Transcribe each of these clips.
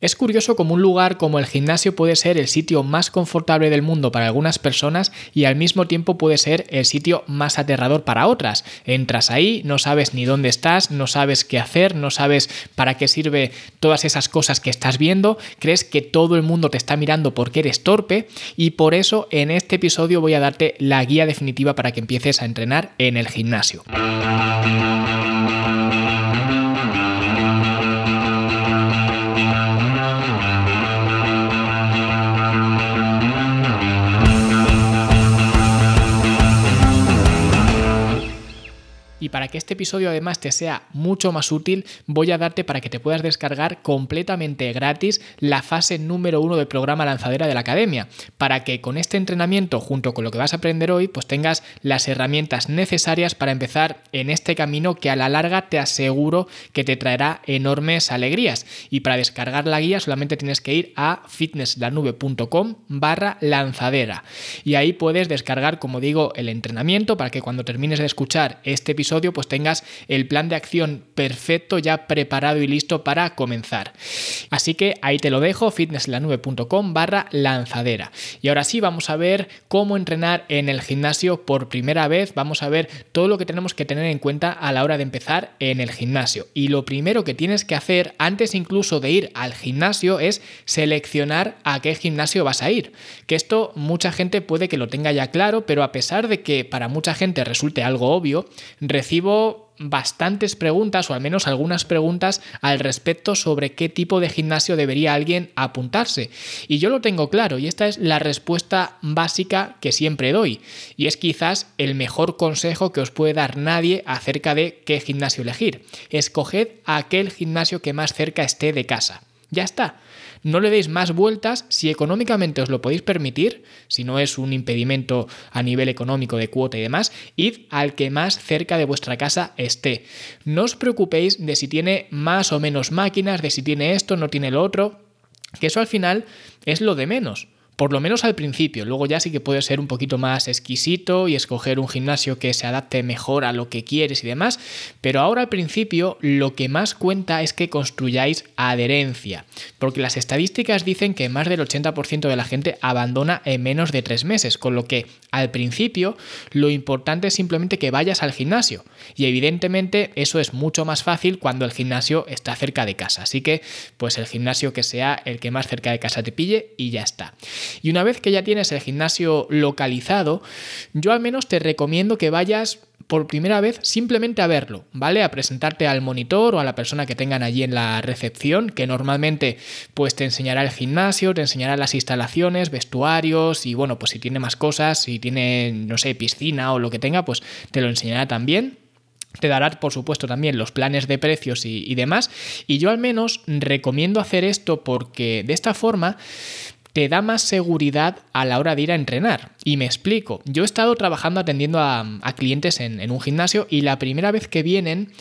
Es curioso como un lugar como el gimnasio puede ser el sitio más confortable del mundo para algunas personas y al mismo tiempo puede ser el sitio más aterrador para otras. Entras ahí, no sabes ni dónde estás, no sabes qué hacer, no sabes para qué sirve todas esas cosas que estás viendo, crees que todo el mundo te está mirando porque eres torpe y por eso en este episodio voy a darte la guía definitiva para que empieces a entrenar en el gimnasio. Para que este episodio además te sea mucho más útil, voy a darte para que te puedas descargar completamente gratis la fase número uno del programa lanzadera de la academia, para que con este entrenamiento junto con lo que vas a aprender hoy, pues tengas las herramientas necesarias para empezar en este camino que a la larga te aseguro que te traerá enormes alegrías. Y para descargar la guía solamente tienes que ir a fitnesslanube.com barra lanzadera. Y ahí puedes descargar, como digo, el entrenamiento para que cuando termines de escuchar este episodio pues tengas el plan de acción perfecto ya preparado y listo para comenzar. Así que ahí te lo dejo, fitnesslanube.com barra lanzadera. Y ahora sí, vamos a ver cómo entrenar en el gimnasio por primera vez. Vamos a ver todo lo que tenemos que tener en cuenta a la hora de empezar en el gimnasio. Y lo primero que tienes que hacer antes incluso de ir al gimnasio es seleccionar a qué gimnasio vas a ir. Que esto mucha gente puede que lo tenga ya claro, pero a pesar de que para mucha gente resulte algo obvio, recibo bastantes preguntas o al menos algunas preguntas al respecto sobre qué tipo de gimnasio debería alguien apuntarse. Y yo lo tengo claro y esta es la respuesta básica que siempre doy. Y es quizás el mejor consejo que os puede dar nadie acerca de qué gimnasio elegir. Escoged aquel gimnasio que más cerca esté de casa. Ya está. No le deis más vueltas si económicamente os lo podéis permitir, si no es un impedimento a nivel económico de cuota y demás, id al que más cerca de vuestra casa esté. No os preocupéis de si tiene más o menos máquinas, de si tiene esto, no tiene lo otro, que eso al final es lo de menos. Por lo menos al principio, luego ya sí que puede ser un poquito más exquisito y escoger un gimnasio que se adapte mejor a lo que quieres y demás, pero ahora al principio lo que más cuenta es que construyáis adherencia, porque las estadísticas dicen que más del 80% de la gente abandona en menos de tres meses, con lo que al principio lo importante es simplemente que vayas al gimnasio y evidentemente eso es mucho más fácil cuando el gimnasio está cerca de casa, así que pues el gimnasio que sea el que más cerca de casa te pille y ya está. Y una vez que ya tienes el gimnasio localizado, yo al menos te recomiendo que vayas por primera vez simplemente a verlo, ¿vale? A presentarte al monitor o a la persona que tengan allí en la recepción, que normalmente pues te enseñará el gimnasio, te enseñará las instalaciones, vestuarios y bueno, pues si tiene más cosas, si tiene, no sé, piscina o lo que tenga, pues te lo enseñará también. Te dará, por supuesto, también los planes de precios y, y demás. Y yo al menos recomiendo hacer esto porque de esta forma te da más seguridad a la hora de ir a entrenar. Y me explico. Yo he estado trabajando atendiendo a, clientes en, un gimnasio y la primera vez que vienen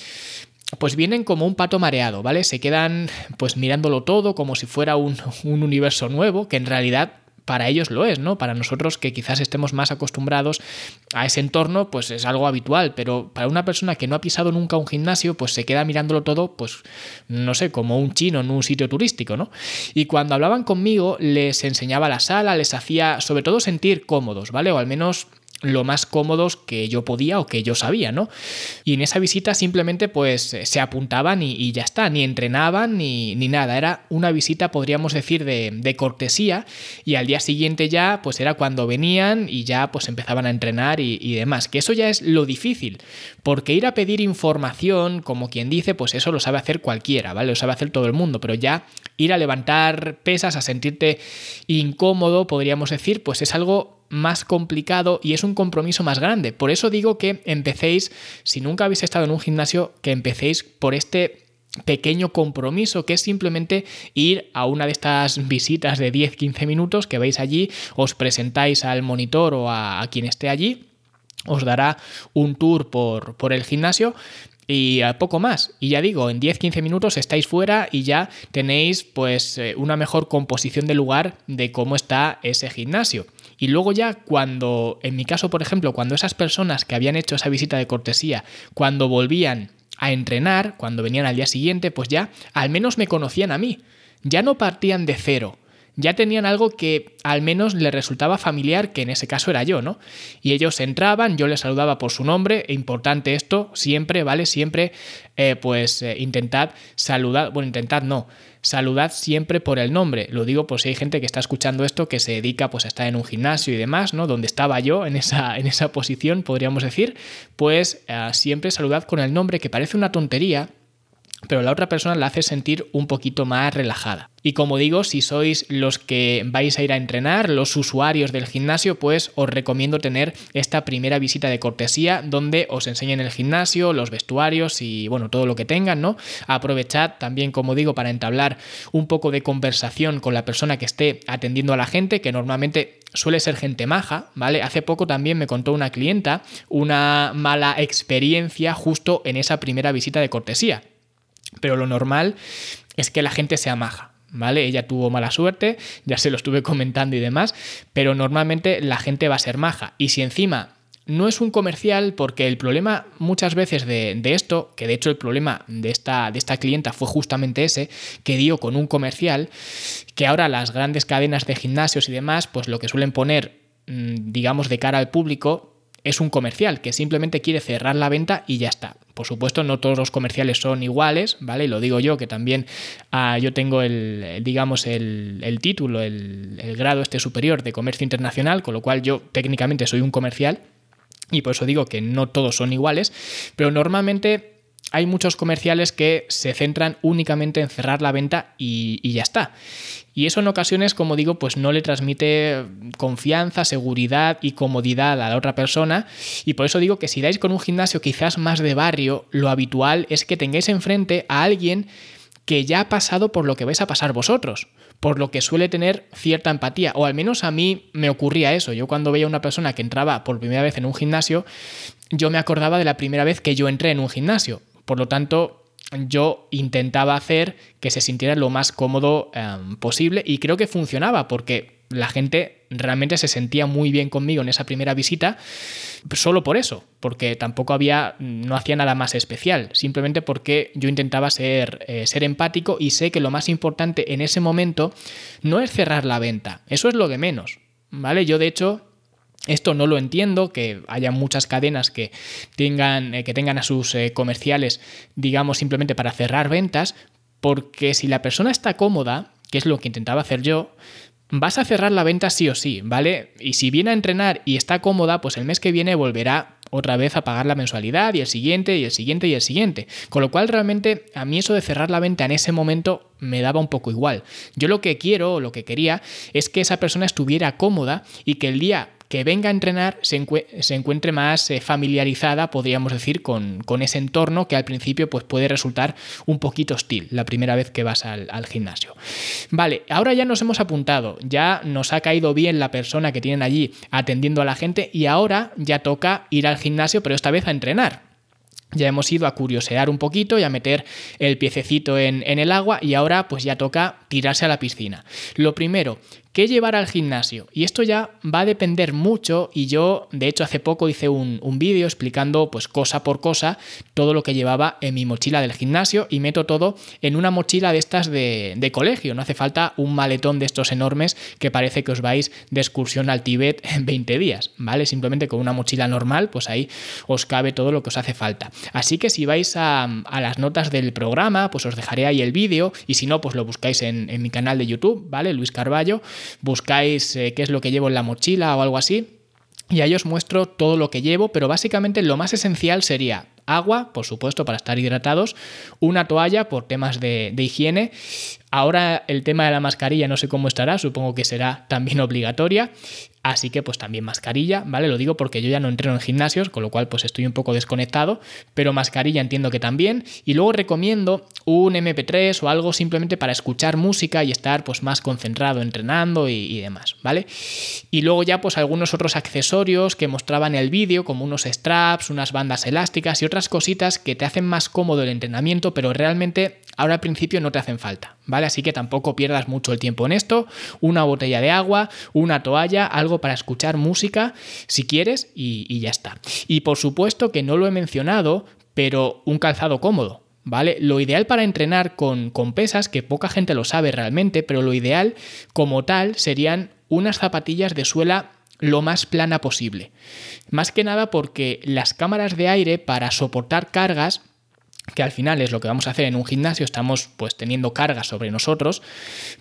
pues vienen como un pato mareado, ¿vale? Se quedan pues mirándolo todo como si fuera un, un, universo nuevo, que en realidad para ellos lo es, ¿no? Para nosotros que quizás estemos más acostumbrados a ese entorno, pues es algo habitual, pero para una persona que no ha pisado nunca un gimnasio, pues se queda mirándolo todo, pues no sé, como un chino en un sitio turístico, ¿no? Y cuando hablaban conmigo, les enseñaba la sala, les hacía sobre todo sentir cómodos, ¿vale? O al menos lo más cómodos que yo podía o que yo sabía, ¿no? Y en esa visita simplemente pues se apuntaban y, ya está, ni entrenaban ni, ni, nada, era una visita podríamos decir de, cortesía y al día siguiente ya pues era cuando venían y ya pues empezaban a entrenar y, y demás, que eso ya es lo difícil, porque ir a pedir información, como quien dice, pues eso lo sabe hacer cualquiera, ¿vale? Lo sabe hacer todo el mundo, pero ya ir a levantar pesas, a sentirte incómodo, podríamos decir, pues es algo más complicado y es un compromiso más grande. Por eso digo que empecéis, si nunca habéis estado en un gimnasio, que empecéis por este pequeño compromiso que es simplemente ir a una de estas visitas de 10-15 minutos que veis allí, os presentáis al monitor o a, quien esté allí, os dará un tour por, por el gimnasio y poco más. Y ya digo, en 10-15 minutos estáis fuera y ya tenéis pues eh, una mejor composición del lugar de cómo está ese gimnasio. Y luego ya cuando, en mi caso por ejemplo, cuando esas personas que habían hecho esa visita de cortesía, cuando volvían a entrenar, cuando venían al día siguiente, pues ya al menos me conocían a mí. Ya no partían de cero, ya tenían algo que al menos les resultaba familiar, que en ese caso era yo, ¿no? Y ellos entraban, yo les saludaba por su nombre, e importante esto, siempre, ¿vale? Siempre, eh, pues eh, intentad saludar, bueno, intentad no, saludad siempre por el nombre. Lo digo por si hay gente que está escuchando esto que se dedica pues a estar en un gimnasio y demás, ¿no? Donde estaba yo en esa, en esa posición, podríamos decir, pues eh, siempre saludad con el nombre, que parece una tontería, pero la otra persona la hace sentir un poquito más relajada. Y como digo, si sois los que vais a ir a entrenar, los usuarios del gimnasio, pues os recomiendo tener esta primera visita de cortesía donde os enseñen el gimnasio, los vestuarios y bueno, todo lo que tengan, ¿no? Aprovechad también, como digo, para entablar un poco de conversación con la persona que esté atendiendo a la gente, que normalmente suele ser gente maja, ¿vale? Hace poco también me contó una clienta una mala experiencia justo en esa primera visita de cortesía. Pero lo normal es que la gente sea maja. ¿Vale? Ella tuvo mala suerte, ya se lo estuve comentando y demás, pero normalmente la gente va a ser maja. Y si encima no es un comercial, porque el problema muchas veces de, esto, que de hecho el problema de esta, de esta clienta fue justamente ese, que dio con un comercial, que ahora las grandes cadenas de gimnasios y demás, pues lo que suelen poner, mm, digamos, de cara al público, es un comercial que simplemente quiere cerrar la venta y ya está. Por supuesto, no todos los comerciales son iguales, ¿vale? Y lo digo yo, que también ah, yo tengo el, digamos, el, título, el, el grado este superior de comercio internacional, con lo cual yo técnicamente soy un comercial. Y por eso digo que no todos son iguales, pero normalmente hay muchos comerciales que se centran únicamente en cerrar la venta y, ya está. Y eso en ocasiones, como digo, pues no le transmite confianza, seguridad y comodidad a la otra persona. Y por eso digo que si dais con un gimnasio quizás más de barrio, lo habitual es que tengáis enfrente a alguien que ya ha pasado por lo que vais a pasar vosotros, por lo que suele tener cierta empatía, o al menos a mí me ocurría eso. Yo cuando veía a una persona que entraba por primera vez en un gimnasio, yo me acordaba de la primera vez que yo entré en un gimnasio. Por lo tanto, yo intentaba hacer que se sintiera lo más cómodo em, posible y creo que funcionaba porque la gente realmente se sentía muy bien conmigo en esa primera visita solo por eso, porque tampoco había, no hacía nada más especial, simplemente porque yo intentaba ser, eh, ser empático y sé que lo más importante en ese momento no es cerrar la venta, eso es lo de menos, ¿vale? Yo de hecho esto no lo entiendo, que haya muchas cadenas que tengan, eh, que tengan a sus eh, comerciales, digamos, simplemente para cerrar ventas, porque si la persona está cómoda, que es lo que intentaba hacer yo, vas a cerrar la venta sí o sí, ¿vale? Y si viene a entrenar y está cómoda, pues el mes que viene volverá otra vez a pagar la mensualidad y el siguiente y el siguiente y el siguiente. Con lo cual realmente a mí eso de cerrar la venta en ese momento me daba un poco igual. Yo lo que quiero o lo que quería es que esa persona estuviera cómoda y que el día que venga a entrenar se, encuentre más eh, familiarizada, podríamos decir, con, ese entorno que al principio pues, puede resultar un poquito hostil la primera vez que vas al, al, gimnasio. Vale, ahora ya nos hemos apuntado, ya nos ha caído bien la persona que tienen allí atendiendo a la gente y ahora ya toca ir al gimnasio, pero esta vez a entrenar. Ya hemos ido a curiosear un poquito y a meter el piececito en, en, el agua y ahora pues ya toca tirarse a la piscina. Lo primero, ¿Qué llevar al gimnasio? Y esto ya va a depender mucho y yo de hecho hace poco hice un, vídeo explicando pues cosa por cosa todo lo que llevaba en mi mochila del gimnasio y meto todo en una mochila de estas de, de colegio. No hace falta un maletón de estos enormes que parece que os vais de excursión al Tíbet en 20 días, ¿vale? Simplemente con una mochila normal pues ahí os cabe todo lo que os hace falta. Así que si vais a, a las notas del programa pues os dejaré ahí el vídeo y si no pues lo buscáis en, en mi canal de YouTube, ¿vale? Luis Carballo buscáis eh, qué es lo que llevo en la mochila o algo así. Y ahí os muestro todo lo que llevo, pero básicamente lo más esencial sería agua, por supuesto, para estar hidratados, una toalla por temas de, de, higiene. Ahora el tema de la mascarilla no sé cómo estará, supongo que será también obligatoria. Así que pues también mascarilla, ¿vale? Lo digo porque yo ya no entreno en gimnasios, con lo cual pues estoy un poco desconectado, pero mascarilla entiendo que también. Y luego recomiendo un MP3 o algo simplemente para escuchar música y estar pues más concentrado entrenando y, demás, ¿vale? Y luego ya pues algunos otros accesorios que mostraban en el vídeo, como unos straps, unas bandas elásticas y otras cositas que te hacen más cómodo el entrenamiento, pero realmente ahora al principio no te hacen falta, ¿vale? Así que tampoco pierdas mucho el tiempo en esto. Una botella de agua, una toalla, algo para escuchar música si quieres y, ya está. Y por supuesto que no lo he mencionado, pero un calzado cómodo. ¿vale? Lo ideal para entrenar con, con pesas, que poca gente lo sabe realmente, pero lo ideal como tal serían unas zapatillas de suela lo más plana posible. Más que nada porque las cámaras de aire para soportar cargas que al final es lo que vamos a hacer en un gimnasio, estamos pues teniendo cargas sobre nosotros,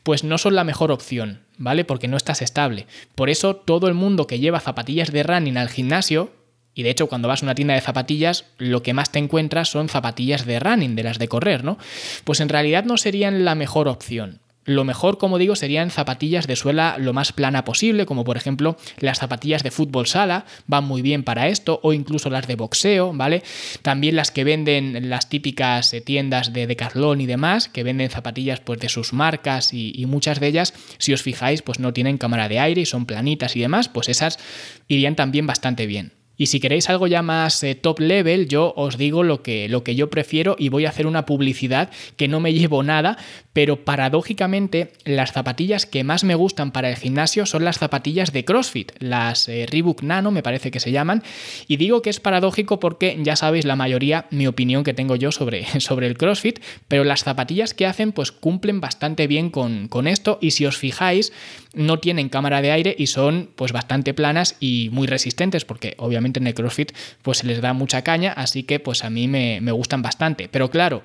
pues no son la mejor opción, ¿vale? Porque no estás estable. Por eso todo el mundo que lleva zapatillas de running al gimnasio, y de hecho, cuando vas a una tienda de zapatillas, lo que más te encuentras son zapatillas de running, de las de correr, ¿no? Pues en realidad no serían la mejor opción. Lo mejor, como digo, serían zapatillas de suela lo más plana posible, como por ejemplo las zapatillas de fútbol sala, van muy bien para esto, o incluso las de boxeo, ¿vale? También las que venden las típicas eh, tiendas de Decathlon y demás, que venden zapatillas pues de sus marcas y, y muchas de ellas, si os fijáis, pues no tienen cámara de aire y son planitas y demás, pues esas irían también bastante bien. Y si queréis algo ya más eh, top level, yo os digo lo que, lo que yo prefiero y voy a hacer una publicidad que no me llevo nada, pero paradójicamente las zapatillas que más me gustan para el gimnasio son las zapatillas de CrossFit, las eh, Reebok Nano me parece que se llaman, y digo que es paradójico porque ya sabéis la mayoría mi opinión que tengo yo sobre, sobre el CrossFit, pero las zapatillas que hacen pues cumplen bastante bien con, con esto y si os fijáis no tienen cámara de aire y son pues bastante planas y muy resistentes porque obviamente en el CrossFit pues se les da mucha caña, así que pues a mí me, me gustan bastante. Pero claro,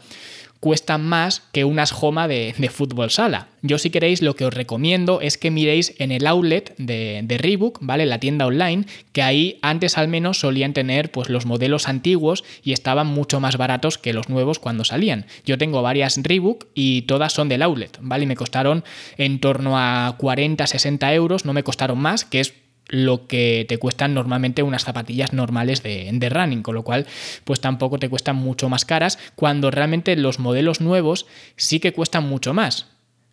cuestan más que unas Homa de, fútbol sala. Yo si queréis lo que os recomiendo es que miréis en el outlet de, de, Reebok, ¿vale? La tienda online, que ahí antes al menos solían tener pues los modelos antiguos y estaban mucho más baratos que los nuevos cuando salían. Yo tengo varias Reebok y todas son del outlet, ¿vale? Y me costaron en torno a 40, 60 euros, no me costaron más, que es lo que te cuestan normalmente unas zapatillas normales de, running, con lo cual pues tampoco te cuestan mucho más caras, cuando realmente los modelos nuevos sí que cuestan mucho más,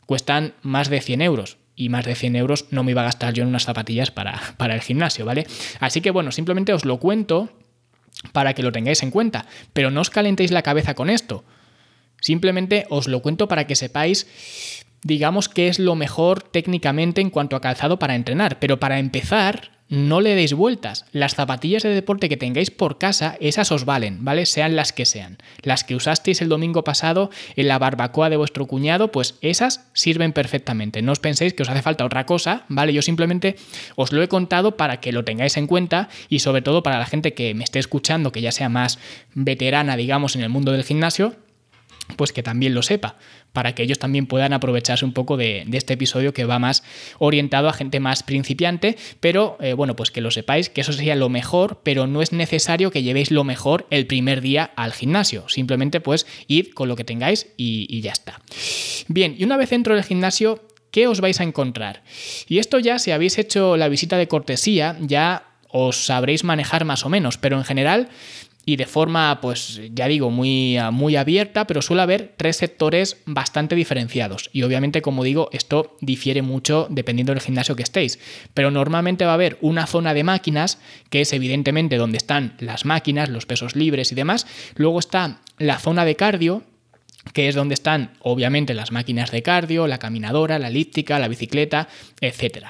cuestan más de 100 euros. Y más de 100 euros no me iba a gastar yo en unas zapatillas para, para el gimnasio, ¿vale? Así que bueno, simplemente os lo cuento para que lo tengáis en cuenta, pero no os calentéis la cabeza con esto. Simplemente os lo cuento para que sepáis digamos que es lo mejor técnicamente en cuanto a calzado para entrenar, pero para empezar no le deis vueltas. Las zapatillas de deporte que tengáis por casa, esas os valen, ¿vale? Sean las que sean. Las que usasteis el domingo pasado en la barbacoa de vuestro cuñado, pues esas sirven perfectamente. No os penséis que os hace falta otra cosa, ¿vale? Yo simplemente os lo he contado para que lo tengáis en cuenta y sobre todo para la gente que me esté escuchando, que ya sea más veterana, digamos, en el mundo del gimnasio, pues que también lo sepa, para que ellos también puedan aprovecharse un poco de, este episodio que va más orientado a gente más principiante, pero eh, bueno, pues que lo sepáis, que eso sería lo mejor, pero no es necesario que llevéis lo mejor el primer día al gimnasio, simplemente pues id con lo que tengáis y, y ya está. Bien, y una vez dentro del gimnasio, ¿qué os vais a encontrar? Y esto ya, si habéis hecho la visita de cortesía, ya os sabréis manejar más o menos, pero en general y de forma, pues ya digo, muy, muy abierta, pero suele haber tres sectores bastante diferenciados. Y obviamente, como digo, esto difiere mucho dependiendo del gimnasio que estéis. Pero normalmente va a haber una zona de máquinas, que es evidentemente donde están las máquinas, los pesos libres y demás. Luego está la zona de cardio, que es donde están obviamente las máquinas de cardio, la caminadora, la elíptica, la bicicleta, etc.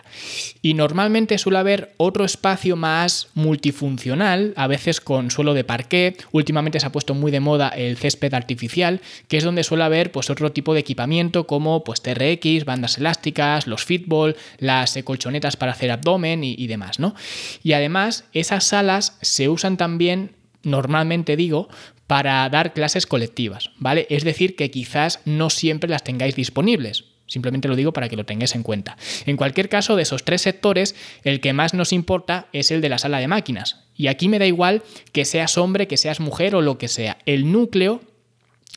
Y normalmente suele haber otro espacio más multifuncional, a veces con suelo de parqué, últimamente se ha puesto muy de moda el césped artificial, que es donde suele haber pues otro tipo de equipamiento como pues TRX, bandas elásticas, los fitball, las colchonetas para hacer abdomen y, y demás, ¿no? Y además esas salas se usan también normalmente digo, para dar clases colectivas, ¿vale? Es decir, que quizás no siempre las tengáis disponibles. Simplemente lo digo para que lo tengáis en cuenta. En cualquier caso, de esos tres sectores, el que más nos importa es el de la sala de máquinas. Y aquí me da igual que seas hombre, que seas mujer o lo que sea. El núcleo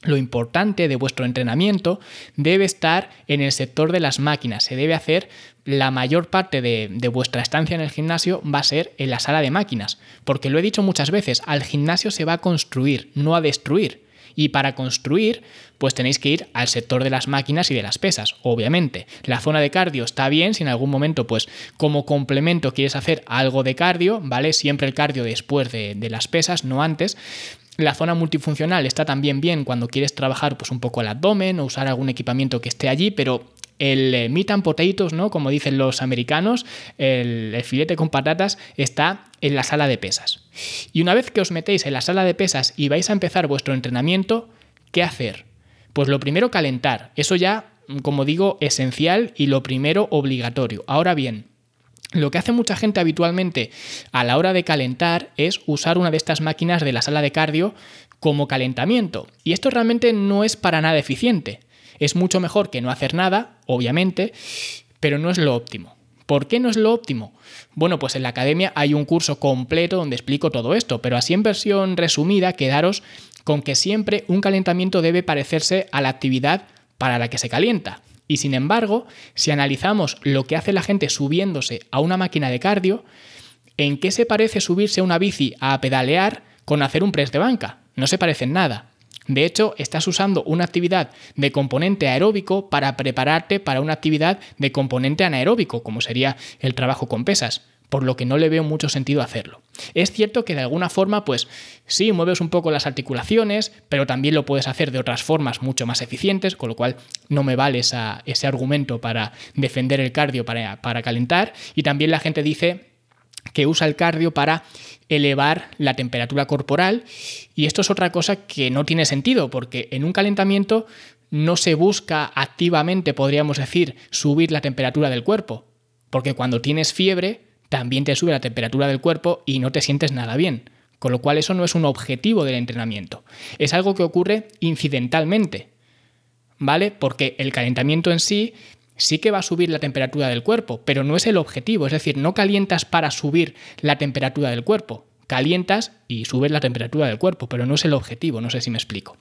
lo importante de vuestro entrenamiento debe estar en el sector de las máquinas. Se debe hacer la mayor parte de, vuestra estancia en el gimnasio va a ser en la sala de máquinas. Porque lo he dicho muchas veces, al gimnasio se va a construir, no a destruir. Y para construir, pues tenéis que ir al sector de las máquinas y de las pesas, obviamente. La zona de cardio está bien, si en algún momento, pues como complemento quieres hacer algo de cardio, ¿vale? Siempre el cardio después de, de las pesas, no antes. La zona multifuncional está también bien cuando quieres trabajar pues un poco el abdomen o usar algún equipamiento que esté allí, pero el eh, meat and potatoes, ¿no? Como dicen los americanos, el, el, filete con patatas está en la sala de pesas. Y una vez que os metéis en la sala de pesas y vais a empezar vuestro entrenamiento, ¿qué hacer? Pues lo primero, calentar. Eso ya, como digo, esencial y lo primero, obligatorio. Ahora bien, lo que hace mucha gente habitualmente a la hora de calentar es usar una de estas máquinas de la sala de cardio como calentamiento. Y esto realmente no es para nada eficiente. Es mucho mejor que no hacer nada, obviamente, pero no es lo óptimo. ¿Por qué no es lo óptimo? Bueno, pues en la academia hay un curso completo donde explico todo esto, pero así en versión resumida quedaros con que siempre un calentamiento debe parecerse a la actividad para la que se calienta. Y sin embargo, si analizamos lo que hace la gente subiéndose a una máquina de cardio, ¿en qué se parece subirse a una bici a pedalear con hacer un press de banca? No se parecen nada. De hecho, estás usando una actividad de componente aeróbico para prepararte para una actividad de componente anaeróbico, como sería el trabajo con pesas por lo que no le veo mucho sentido hacerlo. Es cierto que de alguna forma, pues sí, mueves un poco las articulaciones, pero también lo puedes hacer de otras formas mucho más eficientes, con lo cual no me vale ese argumento para defender el cardio para, calentar. Y también la gente dice que usa el cardio para elevar la temperatura corporal y esto es otra cosa que no tiene sentido porque en un calentamiento no se busca activamente, podríamos decir, subir la temperatura del cuerpo, porque cuando tienes fiebre también te sube la temperatura del cuerpo y no te sientes nada bien. Con lo cual eso no es un objetivo del entrenamiento. Es algo que ocurre incidentalmente. ¿Vale? Porque el calentamiento en sí sí que va a subir la temperatura del cuerpo, pero no es el objetivo. Es decir, no calientas para subir la temperatura del cuerpo calientas y subes la temperatura del cuerpo, pero no es el objetivo, no sé si me explico.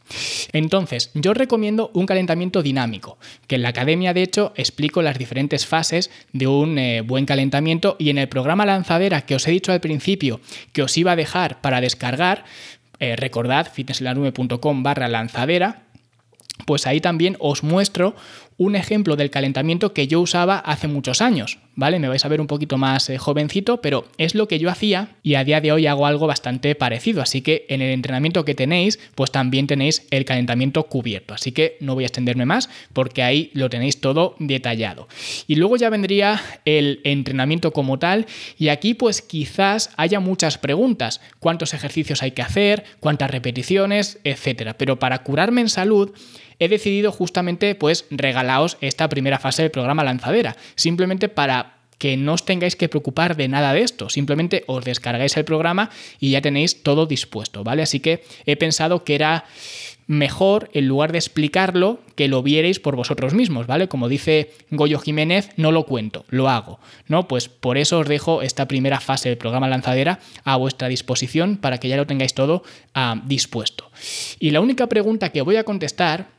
Entonces, yo recomiendo un calentamiento dinámico, que en la academia de hecho explico las diferentes fases de un eh, buen calentamiento y en el programa lanzadera que os he dicho al principio que os iba a dejar para descargar, eh, recordad fitnesslanube.com barra lanzadera, pues ahí también os muestro un ejemplo del calentamiento que yo usaba hace muchos años, ¿vale? Me vais a ver un poquito más eh, jovencito, pero es lo que yo hacía y a día de hoy hago algo bastante parecido, así que en el entrenamiento que tenéis, pues también tenéis el calentamiento cubierto, así que no voy a extenderme más porque ahí lo tenéis todo detallado. Y luego ya vendría el entrenamiento como tal y aquí pues quizás haya muchas preguntas, cuántos ejercicios hay que hacer, cuántas repeticiones, etcétera, pero para curarme en salud he decidido justamente pues esta primera fase del programa lanzadera, simplemente para que no os tengáis que preocupar de nada de esto, simplemente os descargáis el programa y ya tenéis todo dispuesto, ¿vale? Así que he pensado que era mejor, en lugar de explicarlo, que lo vierais por vosotros mismos, ¿vale? Como dice Goyo Jiménez, no lo cuento, lo hago, ¿no? Pues por eso os dejo esta primera fase del programa lanzadera a vuestra disposición para que ya lo tengáis todo ah, dispuesto. Y la única pregunta que voy a contestar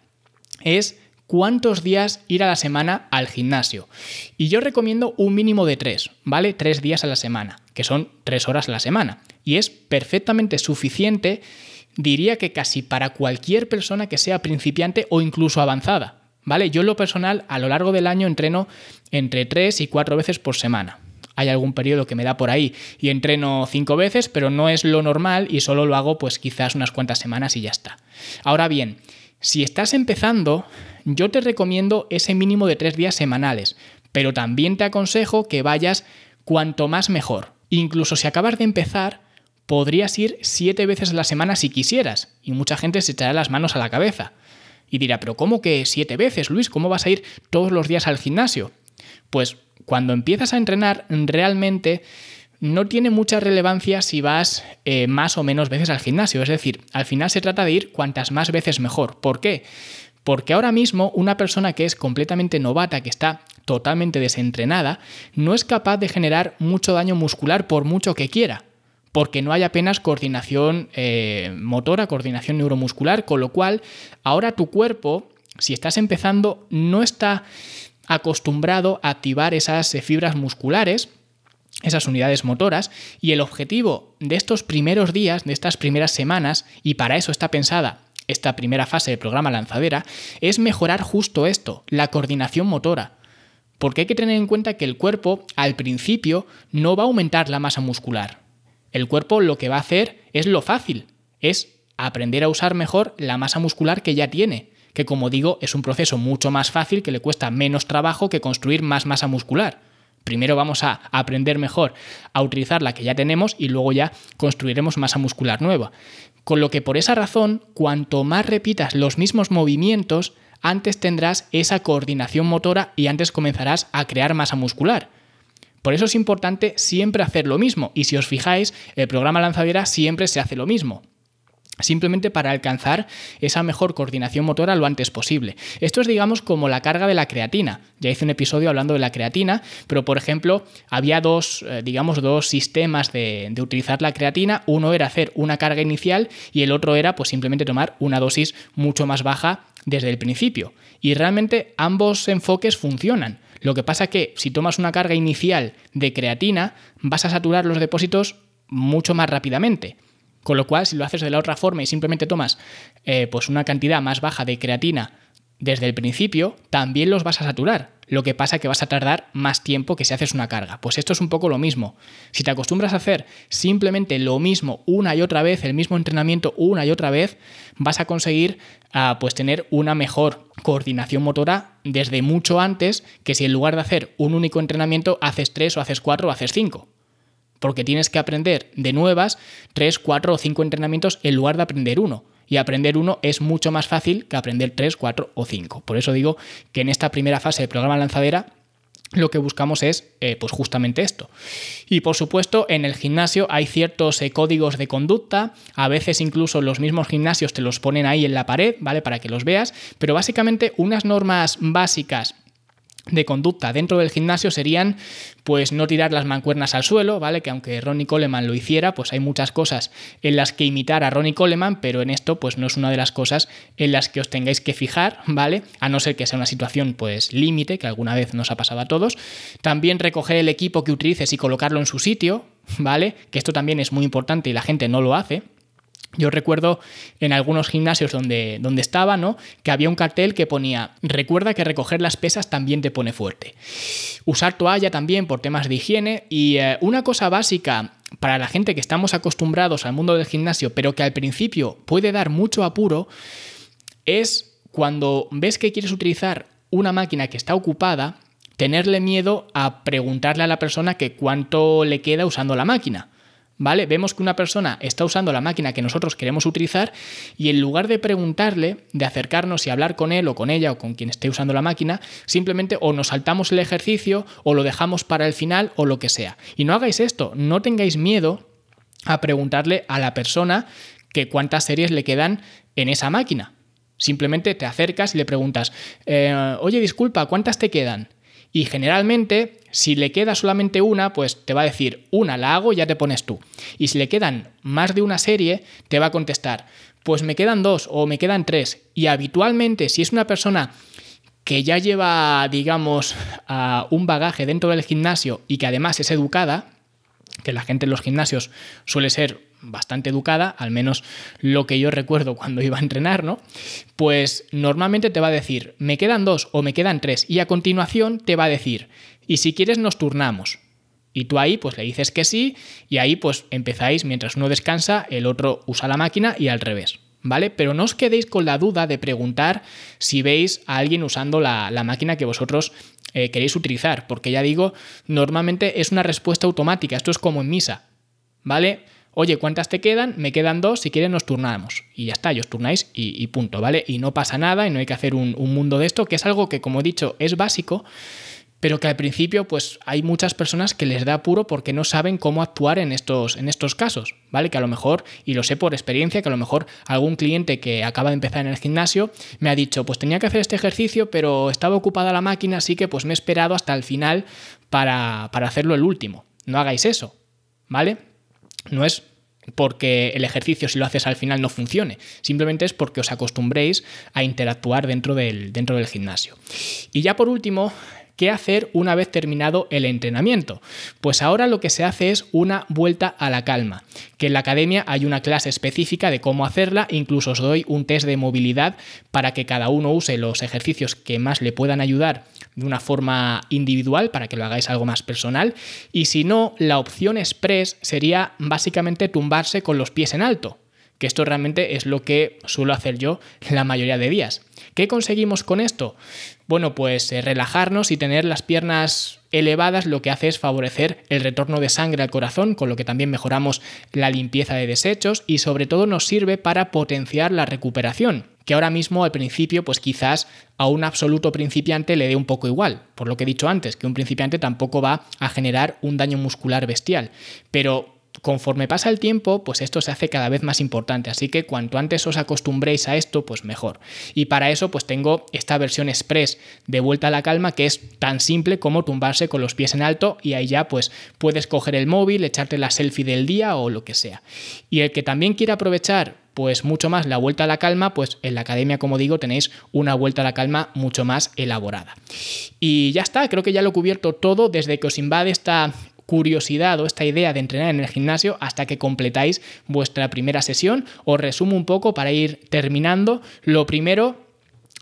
es cuántos días ir a la semana al gimnasio. Y yo recomiendo un mínimo de tres, ¿vale? Tres días a la semana, que son tres horas a la semana. Y es perfectamente suficiente, diría que casi para cualquier persona que sea principiante o incluso avanzada. ¿Vale? Yo en lo personal a lo largo del año entreno entre tres y cuatro veces por semana. Hay algún periodo que me da por ahí y entreno cinco veces, pero no es lo normal y solo lo hago pues quizás unas cuantas semanas y ya está. Ahora bien, si estás empezando, yo te recomiendo ese mínimo de tres días semanales, pero también te aconsejo que vayas cuanto más mejor. Incluso si acabas de empezar, podrías ir siete veces a la semana si quisieras, y mucha gente se echará las manos a la cabeza. Y dirá, pero ¿cómo que siete veces, Luis? ¿Cómo vas a ir todos los días al gimnasio? Pues cuando empiezas a entrenar, realmente no tiene mucha relevancia si vas eh, más o menos veces al gimnasio. Es decir, al final se trata de ir cuantas más veces mejor. ¿Por qué? Porque ahora mismo una persona que es completamente novata, que está totalmente desentrenada, no es capaz de generar mucho daño muscular por mucho que quiera. Porque no hay apenas coordinación eh, motora, coordinación neuromuscular, con lo cual ahora tu cuerpo, si estás empezando, no está acostumbrado a activar esas eh, fibras musculares esas unidades motoras y el objetivo de estos primeros días, de estas primeras semanas, y para eso está pensada esta primera fase del programa lanzadera, es mejorar justo esto, la coordinación motora. Porque hay que tener en cuenta que el cuerpo al principio no va a aumentar la masa muscular. El cuerpo lo que va a hacer es lo fácil, es aprender a usar mejor la masa muscular que ya tiene, que como digo es un proceso mucho más fácil que le cuesta menos trabajo que construir más masa muscular. Primero vamos a aprender mejor a utilizar la que ya tenemos y luego ya construiremos masa muscular nueva. Con lo que por esa razón, cuanto más repitas los mismos movimientos, antes tendrás esa coordinación motora y antes comenzarás a crear masa muscular. Por eso es importante siempre hacer lo mismo y si os fijáis, el programa lanzadera siempre se hace lo mismo simplemente para alcanzar esa mejor coordinación motora lo antes posible. Esto es, digamos, como la carga de la creatina. Ya hice un episodio hablando de la creatina, pero por ejemplo, había dos, eh, digamos, dos sistemas de, utilizar la creatina. Uno era hacer una carga inicial y el otro era, pues, simplemente tomar una dosis mucho más baja desde el principio. Y realmente ambos enfoques funcionan. Lo que pasa que si tomas una carga inicial de creatina, vas a saturar los depósitos mucho más rápidamente. Con lo cual, si lo haces de la otra forma y simplemente tomas eh, pues una cantidad más baja de creatina desde el principio, también los vas a saturar. Lo que pasa es que vas a tardar más tiempo que si haces una carga. Pues esto es un poco lo mismo. Si te acostumbras a hacer simplemente lo mismo una y otra vez, el mismo entrenamiento una y otra vez, vas a conseguir ah, pues tener una mejor coordinación motora desde mucho antes que si en lugar de hacer un único entrenamiento haces tres o haces cuatro o haces cinco porque tienes que aprender de nuevas tres, cuatro o cinco entrenamientos en lugar de aprender uno. Y aprender uno es mucho más fácil que aprender tres, cuatro o cinco. Por eso digo que en esta primera fase del programa lanzadera lo que buscamos es eh, pues justamente esto. Y por supuesto, en el gimnasio hay ciertos eh, códigos de conducta, a veces incluso los mismos gimnasios te los ponen ahí en la pared, ¿vale? Para que los veas, pero básicamente unas normas básicas de conducta dentro del gimnasio serían pues no tirar las mancuernas al suelo, ¿vale? Que aunque Ronnie Coleman lo hiciera, pues hay muchas cosas en las que imitar a Ronnie Coleman, pero en esto pues no es una de las cosas en las que os tengáis que fijar, ¿vale? A no ser que sea una situación pues límite, que alguna vez nos ha pasado a todos. También recoger el equipo que utilices y colocarlo en su sitio, ¿vale? Que esto también es muy importante y la gente no lo hace. Yo recuerdo en algunos gimnasios donde, donde estaba, ¿no? Que había un cartel que ponía, recuerda que recoger las pesas también te pone fuerte. Usar toalla también por temas de higiene y eh, una cosa básica para la gente que estamos acostumbrados al mundo del gimnasio, pero que al principio puede dar mucho apuro, es cuando ves que quieres utilizar una máquina que está ocupada, tenerle miedo a preguntarle a la persona que cuánto le queda usando la máquina. ¿Vale? Vemos que una persona está usando la máquina que nosotros queremos utilizar y en lugar de preguntarle, de acercarnos y hablar con él o con ella o con quien esté usando la máquina, simplemente o nos saltamos el ejercicio o lo dejamos para el final o lo que sea. Y no hagáis esto, no tengáis miedo a preguntarle a la persona que cuántas series le quedan en esa máquina. Simplemente te acercas y le preguntas, eh, oye, disculpa, ¿cuántas te quedan? Y generalmente, si le queda solamente una, pues te va a decir, una la hago ya te pones tú. Y si le quedan más de una serie, te va a contestar, pues me quedan dos o me quedan tres. Y habitualmente, si es una persona que ya lleva, digamos, un bagaje dentro del gimnasio y que además es educada, que la gente en los gimnasios suele ser bastante educada, al menos lo que yo recuerdo cuando iba a entrenar, ¿no? Pues normalmente te va a decir, me quedan dos o me quedan tres, y a continuación te va a decir, y si quieres nos turnamos. Y tú ahí pues le dices que sí, y ahí pues empezáis, mientras uno descansa, el otro usa la máquina y al revés. ¿Vale? Pero no os quedéis con la duda de preguntar si veis a alguien usando la, máquina que vosotros eh, queréis utilizar, porque ya digo, normalmente es una respuesta automática, esto es como en misa, ¿vale? Oye, ¿cuántas te quedan? Me quedan dos, si quieren nos turnamos. Y ya está, y os turnáis y, punto, ¿vale? Y no pasa nada y no hay que hacer un, un, mundo de esto, que es algo que, como he dicho, es básico, pero que al principio, pues hay muchas personas que les da apuro porque no saben cómo actuar en estos, en estos casos, ¿vale? Que a lo mejor, y lo sé por experiencia, que a lo mejor algún cliente que acaba de empezar en el gimnasio me ha dicho, pues tenía que hacer este ejercicio, pero estaba ocupada la máquina, así que pues me he esperado hasta el final para, para hacerlo el último. No hagáis eso, ¿vale? No es porque el ejercicio si lo haces al final no funcione, simplemente es porque os acostumbréis a interactuar dentro del, dentro del gimnasio. Y ya por último, ¿Qué hacer una vez terminado el entrenamiento? Pues ahora lo que se hace es una vuelta a la calma, que en la academia hay una clase específica de cómo hacerla, incluso os doy un test de movilidad para que cada uno use los ejercicios que más le puedan ayudar de una forma individual para que lo hagáis algo más personal y si no, la opción express sería básicamente tumbarse con los pies en alto que esto realmente es lo que suelo hacer yo la mayoría de días. ¿Qué conseguimos con esto? Bueno, pues eh, relajarnos y tener las piernas elevadas lo que hace es favorecer el retorno de sangre al corazón, con lo que también mejoramos la limpieza de desechos y sobre todo nos sirve para potenciar la recuperación que ahora mismo al principio pues quizás a un absoluto principiante le dé un poco igual, por lo que he dicho antes, que un principiante tampoco va a generar un daño muscular bestial, pero conforme pasa el tiempo, pues esto se hace cada vez más importante, así que cuanto antes os acostumbréis a esto, pues mejor. Y para eso pues tengo esta versión express de vuelta a la calma que es tan simple como tumbarse con los pies en alto y ahí ya pues puedes coger el móvil, echarte la selfie del día o lo que sea. Y el que también quiera aprovechar pues mucho más la vuelta a la calma, pues en la academia, como digo, tenéis una vuelta a la calma mucho más elaborada. Y ya está, creo que ya lo he cubierto todo desde que os invade esta curiosidad o esta idea de entrenar en el gimnasio hasta que completáis vuestra primera sesión. Os resumo un poco para ir terminando. Lo primero,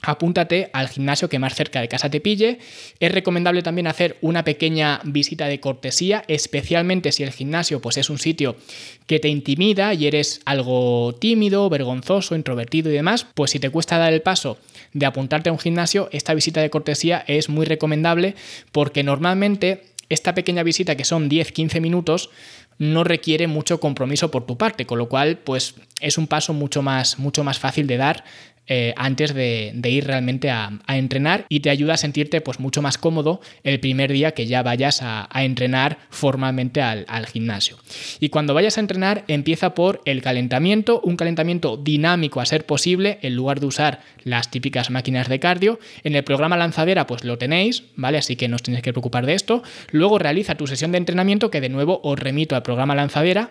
apúntate al gimnasio que más cerca de casa te pille. Es recomendable también hacer una pequeña visita de cortesía, especialmente si el gimnasio pues, es un sitio que te intimida y eres algo tímido, vergonzoso, introvertido y demás, pues si te cuesta dar el paso de apuntarte a un gimnasio, esta visita de cortesía es muy recomendable porque normalmente esta pequeña visita, que son 10-15 minutos, no requiere mucho compromiso por tu parte, con lo cual, pues es un paso mucho más, mucho más fácil de dar eh, antes de, ir realmente a, entrenar y te ayuda a sentirte pues mucho más cómodo el primer día que ya vayas a, entrenar formalmente al, al, gimnasio. Y cuando vayas a entrenar empieza por el calentamiento, un calentamiento dinámico a ser posible en lugar de usar las típicas máquinas de cardio. En el programa lanzadera pues lo tenéis, ¿vale? Así que no os tenéis que preocupar de esto. Luego realiza tu sesión de entrenamiento que de nuevo os remito al programa lanzadera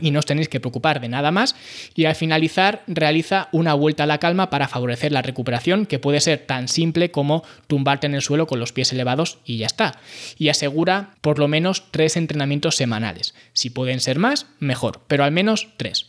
y no os tenéis que preocupar de nada más. Y al finalizar realiza una vuelta a la calma para favorecer la recuperación, que puede ser tan simple como tumbarte en el suelo con los pies elevados y ya está. Y asegura por lo menos tres entrenamientos semanales. Si pueden ser más, mejor, pero al menos tres.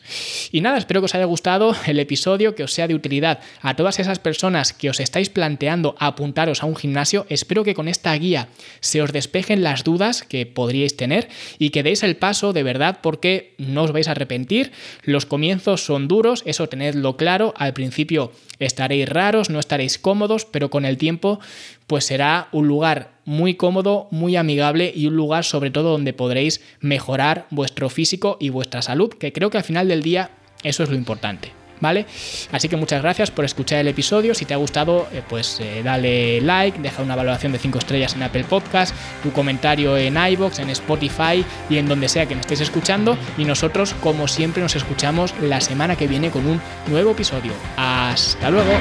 Y nada, espero que os haya gustado el episodio, que os sea de utilidad a todas esas personas que os estáis planteando apuntaros a un gimnasio. Espero que con esta guía se os despejen las dudas que podríais tener y que deis el paso de verdad porque no os vais a arrepentir. Los comienzos son duros, eso tenedlo claro. Al principio estaréis raros, no estaréis cómodos, pero con el tiempo pues será un lugar muy cómodo, muy amigable y un lugar sobre todo donde podréis mejorar vuestro físico y vuestra salud, que creo que al final del día eso es lo importante. ¿Vale? Así que muchas gracias por escuchar el episodio. Si te ha gustado, eh, pues eh, dale like, deja una valoración de 5 estrellas en Apple Podcast, tu comentario en iBox, en Spotify y en donde sea que me estés escuchando. Y nosotros, como siempre, nos escuchamos la semana que viene con un nuevo episodio. Hasta luego.